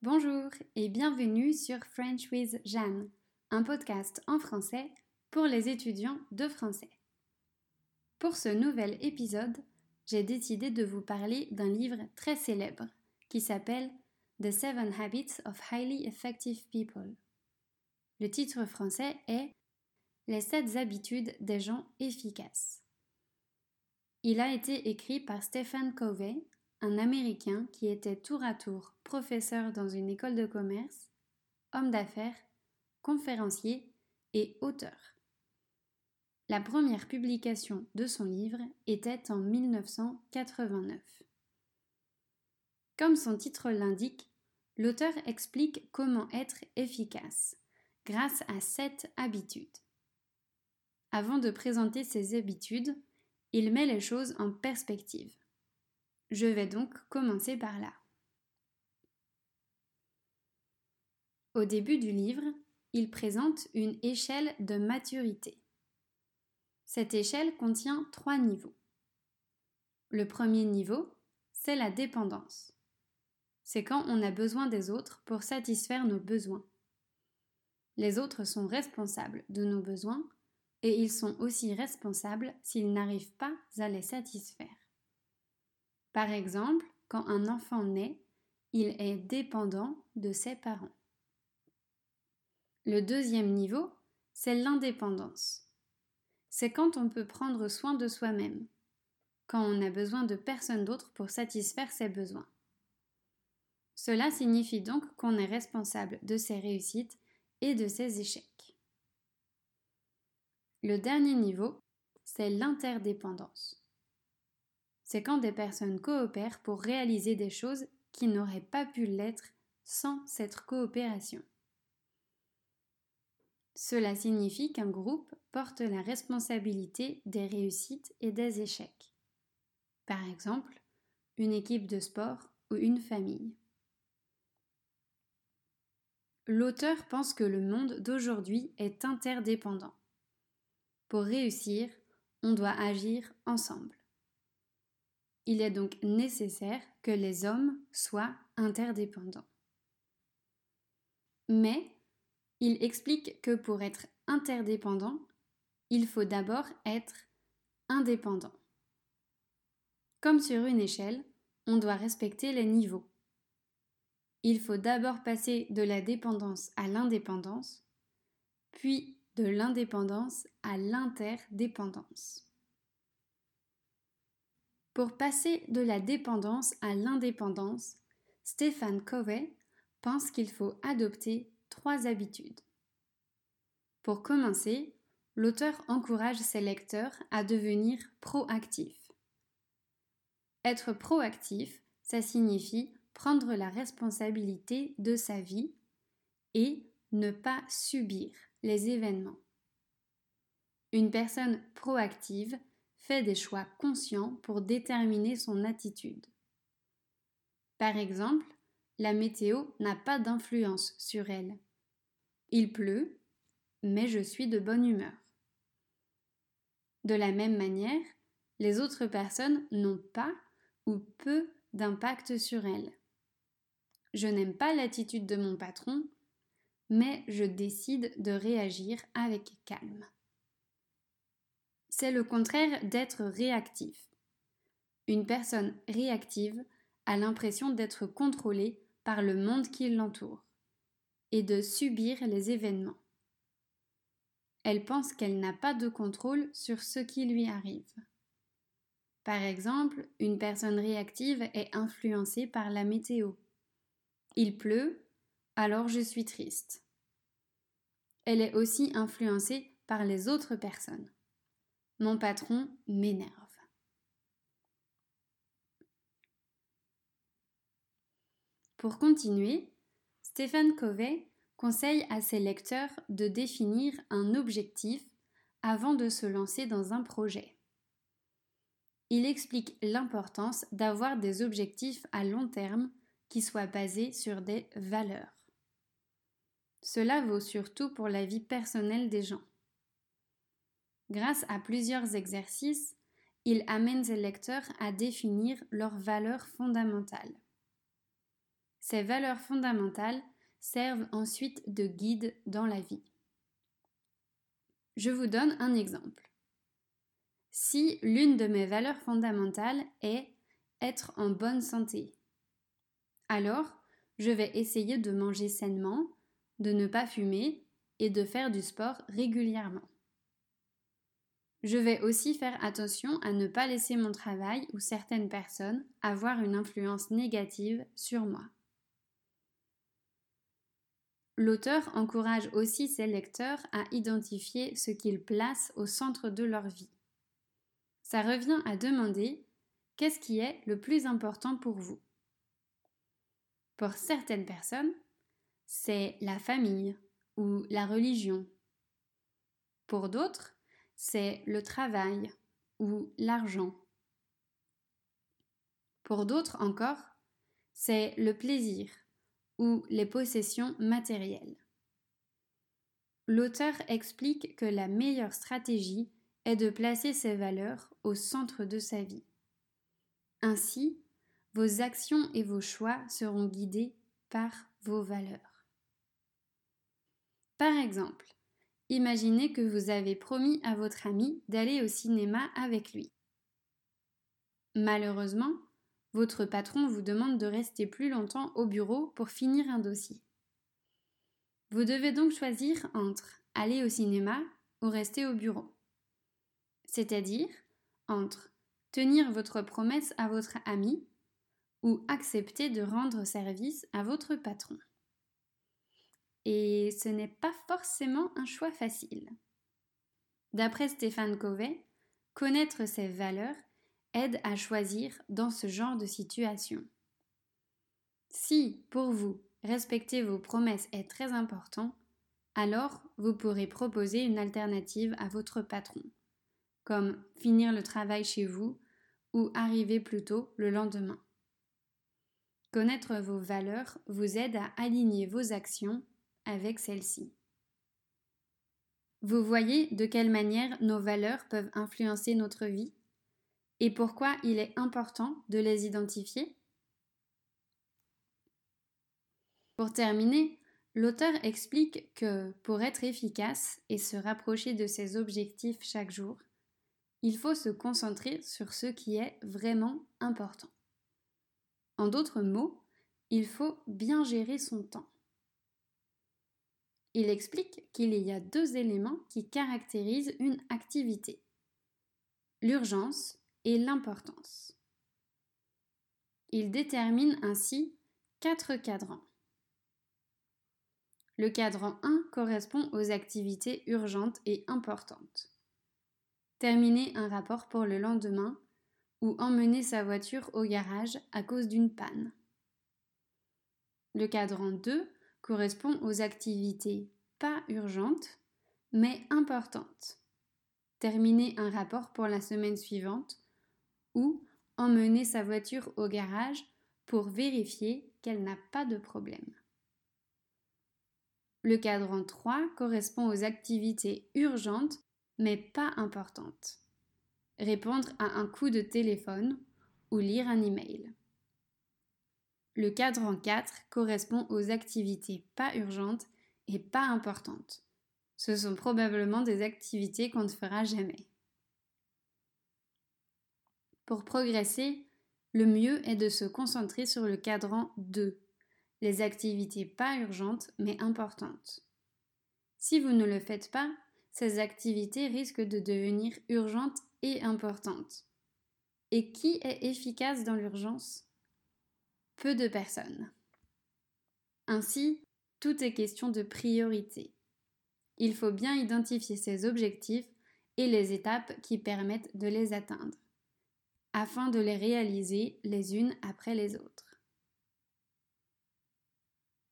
Bonjour et bienvenue sur French with Jeanne, un podcast en français pour les étudiants de français. Pour ce nouvel épisode, j'ai décidé de vous parler d'un livre très célèbre qui s'appelle The Seven Habits of Highly Effective People. Le titre français est Les sept habitudes des gens efficaces. Il a été écrit par Stephen Covey, un Américain qui était tour à tour professeur dans une école de commerce, homme d'affaires, conférencier et auteur. La première publication de son livre était en 1989. Comme son titre l'indique, l'auteur explique comment être efficace grâce à sept habitudes. Avant de présenter ses habitudes, il met les choses en perspective. Je vais donc commencer par là. Au début du livre, il présente une échelle de maturité. Cette échelle contient trois niveaux. Le premier niveau, c'est la dépendance. C'est quand on a besoin des autres pour satisfaire nos besoins. Les autres sont responsables de nos besoins et ils sont aussi responsables s'ils n'arrivent pas à les satisfaire. Par exemple, quand un enfant naît, il est dépendant de ses parents. Le deuxième niveau, c'est l'indépendance. C'est quand on peut prendre soin de soi-même, quand on n'a besoin de personne d'autre pour satisfaire ses besoins. Cela signifie donc qu'on est responsable de ses réussites et de ses échecs. Le dernier niveau, c'est l'interdépendance. C'est quand des personnes coopèrent pour réaliser des choses qui n'auraient pas pu l'être sans cette coopération. Cela signifie qu'un groupe porte la responsabilité des réussites et des échecs. Par exemple, une équipe de sport ou une famille. L'auteur pense que le monde d'aujourd'hui est interdépendant. Pour réussir, on doit agir ensemble. Il est donc nécessaire que les hommes soient interdépendants. Mais il explique que pour être interdépendant, il faut d'abord être indépendant. Comme sur une échelle, on doit respecter les niveaux. Il faut d'abord passer de la dépendance à l'indépendance, puis de l'indépendance à l'interdépendance. Pour passer de la dépendance à l'indépendance, Stéphane Covey pense qu'il faut adopter trois habitudes. Pour commencer, l'auteur encourage ses lecteurs à devenir proactifs. Être proactif, ça signifie prendre la responsabilité de sa vie et ne pas subir les événements. Une personne proactive fait des choix conscients pour déterminer son attitude. Par exemple, la météo n'a pas d'influence sur elle. Il pleut, mais je suis de bonne humeur. De la même manière, les autres personnes n'ont pas ou peu d'impact sur elle. Je n'aime pas l'attitude de mon patron, mais je décide de réagir avec calme. C'est le contraire d'être réactif. Une personne réactive a l'impression d'être contrôlée par le monde qui l'entoure et de subir les événements. Elle pense qu'elle n'a pas de contrôle sur ce qui lui arrive. Par exemple, une personne réactive est influencée par la météo. Il pleut, alors je suis triste. Elle est aussi influencée par les autres personnes. Mon patron m'énerve. Pour continuer, Stephen Covey conseille à ses lecteurs de définir un objectif avant de se lancer dans un projet. Il explique l'importance d'avoir des objectifs à long terme qui soient basés sur des valeurs. Cela vaut surtout pour la vie personnelle des gens. Grâce à plusieurs exercices, il amène ses lecteurs à définir leurs valeurs fondamentales. Ces valeurs fondamentales servent ensuite de guide dans la vie. Je vous donne un exemple. Si l'une de mes valeurs fondamentales est être en bonne santé, alors je vais essayer de manger sainement, de ne pas fumer et de faire du sport régulièrement. Je vais aussi faire attention à ne pas laisser mon travail ou certaines personnes avoir une influence négative sur moi. L'auteur encourage aussi ses lecteurs à identifier ce qu'ils placent au centre de leur vie. Ça revient à demander qu'est-ce qui est le plus important pour vous. Pour certaines personnes, c'est la famille ou la religion. Pour d'autres, c'est le travail ou l'argent. Pour d'autres encore, c'est le plaisir ou les possessions matérielles. L'auteur explique que la meilleure stratégie est de placer ses valeurs au centre de sa vie. Ainsi, vos actions et vos choix seront guidés par vos valeurs. Par exemple, imaginez que vous avez promis à votre ami d'aller au cinéma avec lui. Malheureusement, votre patron vous demande de rester plus longtemps au bureau pour finir un dossier. Vous devez donc choisir entre aller au cinéma ou rester au bureau. C'est-à-dire entre tenir votre promesse à votre ami ou accepter de rendre service à votre patron. Et ce n'est pas forcément un choix facile. D'après Stéphane Covey, connaître ses valeurs aide à choisir dans ce genre de situation. Si, pour vous, respecter vos promesses est très important, alors vous pourrez proposer une alternative à votre patron, comme finir le travail chez vous ou arriver plus tôt le lendemain. Connaître vos valeurs vous aide à aligner vos actions avec celles-ci. Vous voyez de quelle manière nos valeurs peuvent influencer notre vie et pourquoi il est important de les identifier Pour terminer, l'auteur explique que pour être efficace et se rapprocher de ses objectifs chaque jour, il faut se concentrer sur ce qui est vraiment important. En d'autres mots, il faut bien gérer son temps. Il explique qu'il y a deux éléments qui caractérisent une activité. L'urgence et l'importance. Il détermine ainsi quatre cadrans. Le cadran 1 correspond aux activités urgentes et importantes. Terminer un rapport pour le lendemain ou emmener sa voiture au garage à cause d'une panne. Le cadran 2 correspond aux activités pas urgentes mais importantes. Terminer un rapport pour la semaine suivante ou emmener sa voiture au garage pour vérifier qu'elle n'a pas de problème. Le cadran 3 correspond aux activités urgentes mais pas importantes. Répondre à un coup de téléphone ou lire un email. Le cadran 4 correspond aux activités pas urgentes et pas importantes. Ce sont probablement des activités qu'on ne fera jamais. Pour progresser, le mieux est de se concentrer sur le cadran 2, les activités pas urgentes mais importantes. Si vous ne le faites pas, ces activités risquent de devenir urgentes et importantes. Et qui est efficace dans l'urgence? Peu de personnes. Ainsi, tout est question de priorité. Il faut bien identifier ses objectifs et les étapes qui permettent de les atteindre afin de les réaliser les unes après les autres.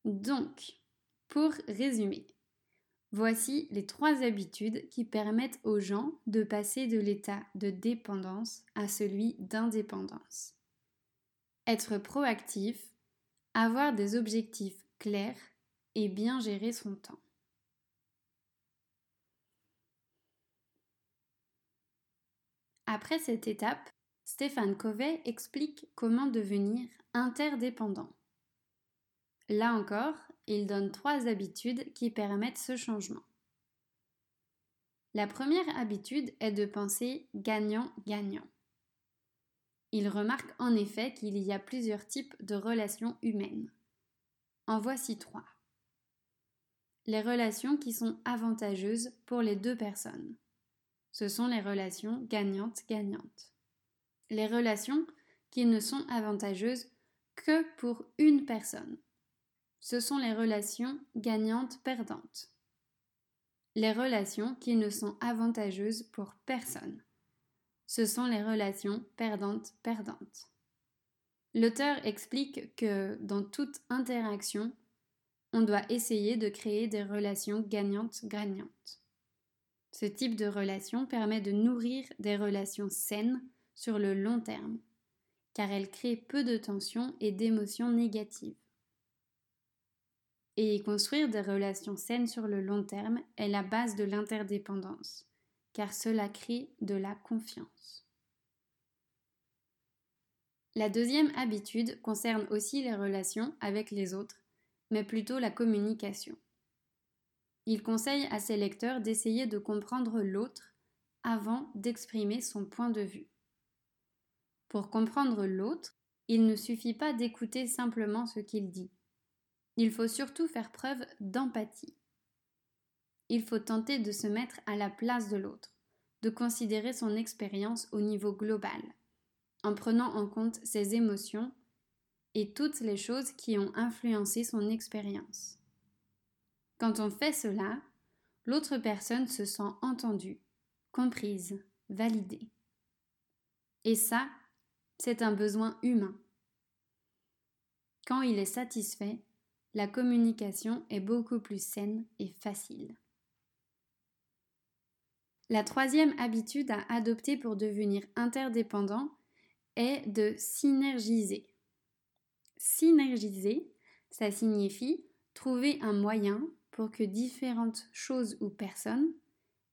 Donc, pour résumer, voici les trois habitudes qui permettent aux gens de passer de l'état de dépendance à celui d'indépendance. Être proactif, avoir des objectifs clairs et bien gérer son temps. Après cette étape, Stéphane Covey explique comment devenir interdépendant. Là encore, il donne trois habitudes qui permettent ce changement. La première habitude est de penser gagnant-gagnant. Il remarque en effet qu'il y a plusieurs types de relations humaines. En voici trois. Les relations qui sont avantageuses pour les deux personnes. Ce sont les relations gagnantes-gagnantes. Les relations qui ne sont avantageuses que pour une personne. Ce sont les relations gagnantes-perdantes. Les relations qui ne sont avantageuses pour personne ce sont les relations perdantes-perdantes. L'auteur explique que dans toute interaction, on doit essayer de créer des relations gagnantes-gagnantes. Ce type de relation permet de nourrir des relations saines sur le long terme, car elle crée peu de tensions et d'émotions négatives. Et construire des relations saines sur le long terme est la base de l'interdépendance car cela crée de la confiance. La deuxième habitude concerne aussi les relations avec les autres, mais plutôt la communication. Il conseille à ses lecteurs d'essayer de comprendre l'autre avant d'exprimer son point de vue. Pour comprendre l'autre, il ne suffit pas d'écouter simplement ce qu'il dit. Il faut surtout faire preuve d'empathie il faut tenter de se mettre à la place de l'autre, de considérer son expérience au niveau global, en prenant en compte ses émotions et toutes les choses qui ont influencé son expérience. Quand on fait cela, l'autre personne se sent entendue, comprise, validée. Et ça, c'est un besoin humain. Quand il est satisfait, la communication est beaucoup plus saine et facile. La troisième habitude à adopter pour devenir interdépendant est de synergiser. Synergiser, ça signifie trouver un moyen pour que différentes choses ou personnes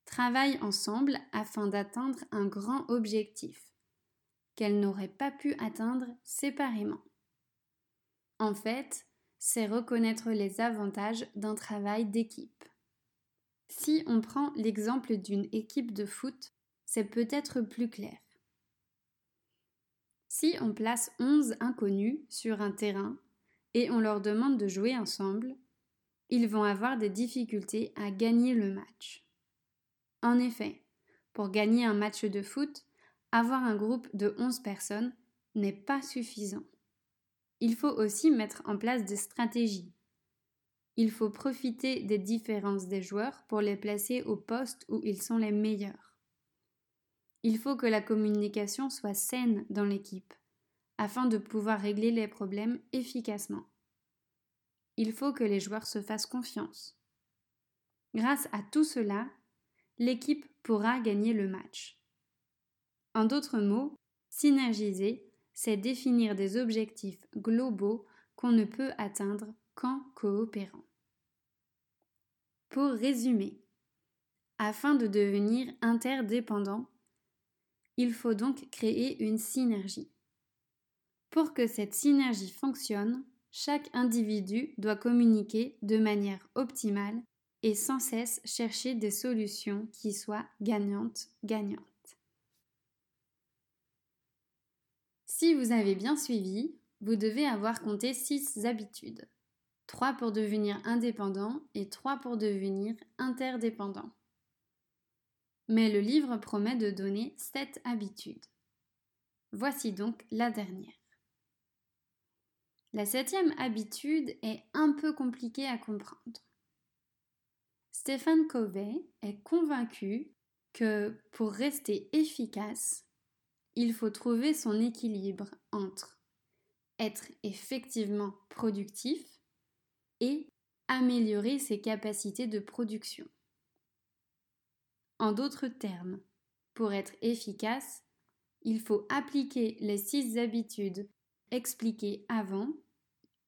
travaillent ensemble afin d'atteindre un grand objectif qu'elles n'auraient pas pu atteindre séparément. En fait, c'est reconnaître les avantages d'un travail d'équipe. Si on prend l'exemple d'une équipe de foot, c'est peut-être plus clair. Si on place 11 inconnus sur un terrain et on leur demande de jouer ensemble, ils vont avoir des difficultés à gagner le match. En effet, pour gagner un match de foot, avoir un groupe de 11 personnes n'est pas suffisant. Il faut aussi mettre en place des stratégies, il faut profiter des différences des joueurs pour les placer au poste où ils sont les meilleurs. Il faut que la communication soit saine dans l'équipe, afin de pouvoir régler les problèmes efficacement. Il faut que les joueurs se fassent confiance. Grâce à tout cela, l'équipe pourra gagner le match. En d'autres mots, synergiser, c'est définir des objectifs globaux qu'on ne peut atteindre qu'en coopérant. Pour résumer, afin de devenir interdépendant, il faut donc créer une synergie. Pour que cette synergie fonctionne, chaque individu doit communiquer de manière optimale et sans cesse chercher des solutions qui soient gagnantes-gagnantes. Si vous avez bien suivi, vous devez avoir compté six habitudes. 3 pour devenir indépendant et 3 pour devenir interdépendant. Mais le livre promet de donner 7 habitudes. Voici donc la dernière. La septième habitude est un peu compliquée à comprendre. Stéphane Covey est convaincu que pour rester efficace, il faut trouver son équilibre entre être effectivement productif et améliorer ses capacités de production. En d'autres termes, pour être efficace, il faut appliquer les six habitudes expliquées avant,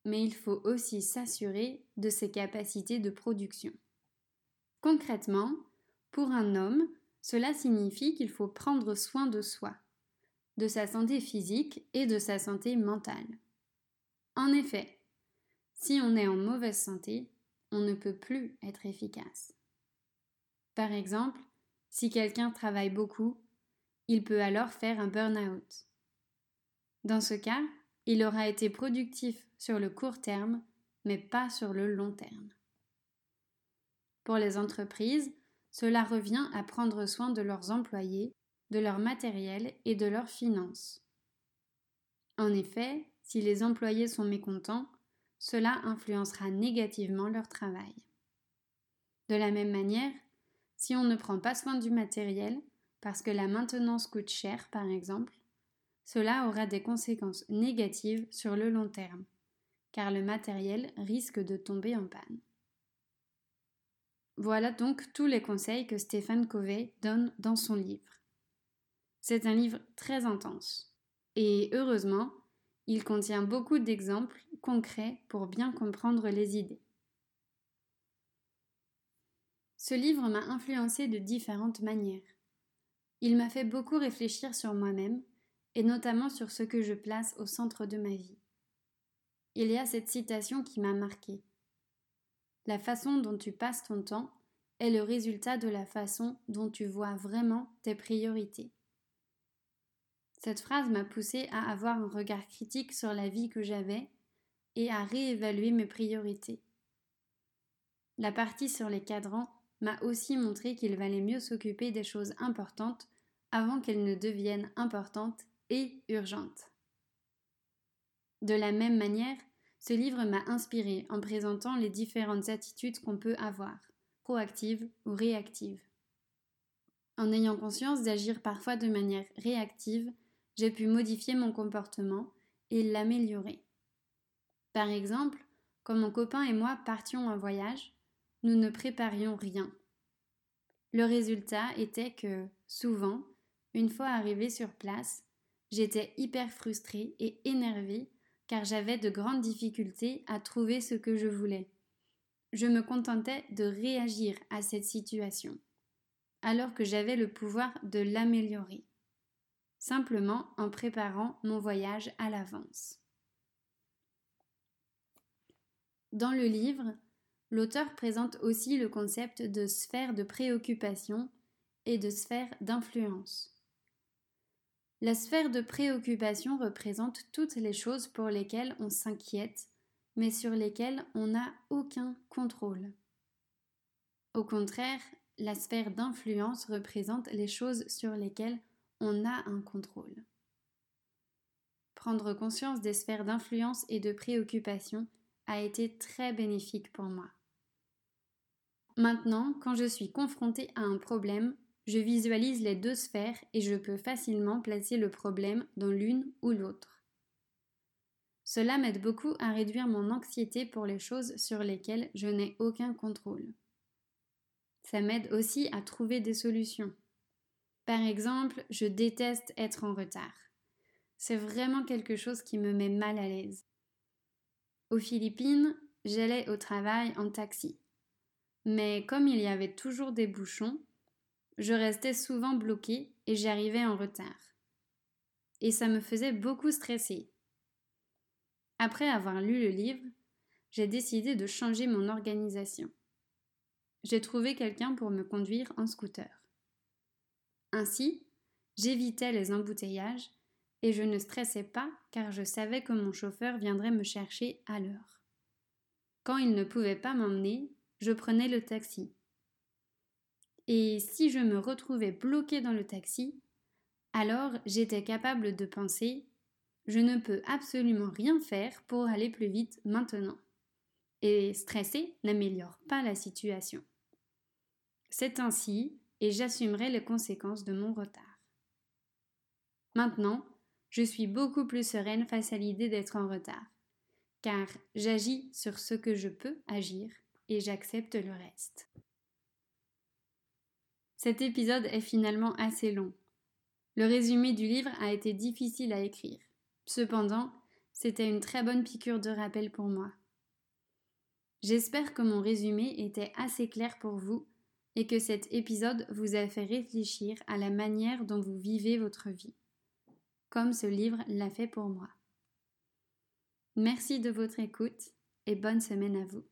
mais il faut aussi s'assurer de ses capacités de production. Concrètement, pour un homme, cela signifie qu'il faut prendre soin de soi, de sa santé physique et de sa santé mentale. En effet, Si on est en mauvaise santé, on ne peut plus être efficace. Par exemple, si quelqu'un travaille beaucoup, il peut alors faire un burn-out. Dans ce cas, il aura été productif sur le court terme, mais pas sur le long terme. Pour les entreprises, cela revient à prendre soin de leurs employés, de leur matériel et de leurs finances. En effet, si les employés sont mécontents, cela influencera négativement leur travail. De la même manière, si on ne prend pas soin du matériel, parce que la maintenance coûte cher par exemple, cela aura des conséquences négatives sur le long terme, car le matériel risque de tomber en panne. Voilà donc tous les conseils que Stéphane Covey donne dans son livre. C'est un livre très intense, et heureusement, il contient beaucoup d'exemples concrets pour bien comprendre les idées. Ce livre m'a influencé de différentes manières. Il m'a fait beaucoup réfléchir sur moi-même, et notamment sur ce que je place au centre de ma vie. Il y a cette citation qui m'a marquée. La façon dont tu passes ton temps est le résultat de la façon dont tu vois vraiment tes priorités. Cette phrase m'a poussée à avoir un regard critique sur la vie que j'avais et à réévaluer mes priorités. La partie sur les cadrans m'a aussi montré qu'il valait mieux s'occuper des choses importantes avant qu'elles ne deviennent importantes et urgentes. De la même manière, ce livre m'a inspiré en présentant les différentes attitudes qu'on peut avoir, proactives ou réactives. En ayant conscience d'agir parfois de manière réactive, j'ai pu modifier mon comportement et l'améliorer. Par exemple, quand mon copain et moi partions en voyage, nous ne préparions rien. Le résultat était que, souvent, une fois arrivé sur place, j'étais hyper frustrée et énervée car j'avais de grandes difficultés à trouver ce que je voulais. Je me contentais de réagir à cette situation, alors que j'avais le pouvoir de l'améliorer simplement en préparant mon voyage à l'avance. Dans le livre, l'auteur présente aussi le concept de sphère de préoccupation et de sphère d'influence. La sphère de préoccupation représente toutes les choses pour lesquelles on s'inquiète, mais sur lesquelles on n'a aucun contrôle. Au contraire, la sphère d'influence représente les choses sur lesquelles on a un contrôle. Prendre conscience des sphères d'influence et de préoccupation a été très bénéfique pour moi. Maintenant, quand je suis confrontée à un problème, je visualise les deux sphères et je peux facilement placer le problème dans l'une ou l'autre. Cela m'aide beaucoup à réduire mon anxiété pour les choses sur lesquelles je n'ai aucun contrôle. Ça m'aide aussi à trouver des solutions. Par exemple, je déteste être en retard. C'est vraiment quelque chose qui me met mal à l'aise. Aux Philippines, j'allais au travail en taxi. Mais comme il y avait toujours des bouchons, je restais souvent bloquée et j'arrivais en retard. Et ça me faisait beaucoup stresser. Après avoir lu le livre, j'ai décidé de changer mon organisation. J'ai trouvé quelqu'un pour me conduire en scooter. Ainsi, j'évitais les embouteillages et je ne stressais pas car je savais que mon chauffeur viendrait me chercher à l'heure. Quand il ne pouvait pas m'emmener, je prenais le taxi. Et si je me retrouvais bloqué dans le taxi, alors j'étais capable de penser je ne peux absolument rien faire pour aller plus vite maintenant. Et stresser n'améliore pas la situation. C'est ainsi et j'assumerai les conséquences de mon retard. Maintenant, je suis beaucoup plus sereine face à l'idée d'être en retard, car j'agis sur ce que je peux agir et j'accepte le reste. Cet épisode est finalement assez long. Le résumé du livre a été difficile à écrire. Cependant, c'était une très bonne piqûre de rappel pour moi. J'espère que mon résumé était assez clair pour vous et que cet épisode vous a fait réfléchir à la manière dont vous vivez votre vie, comme ce livre l'a fait pour moi. Merci de votre écoute et bonne semaine à vous.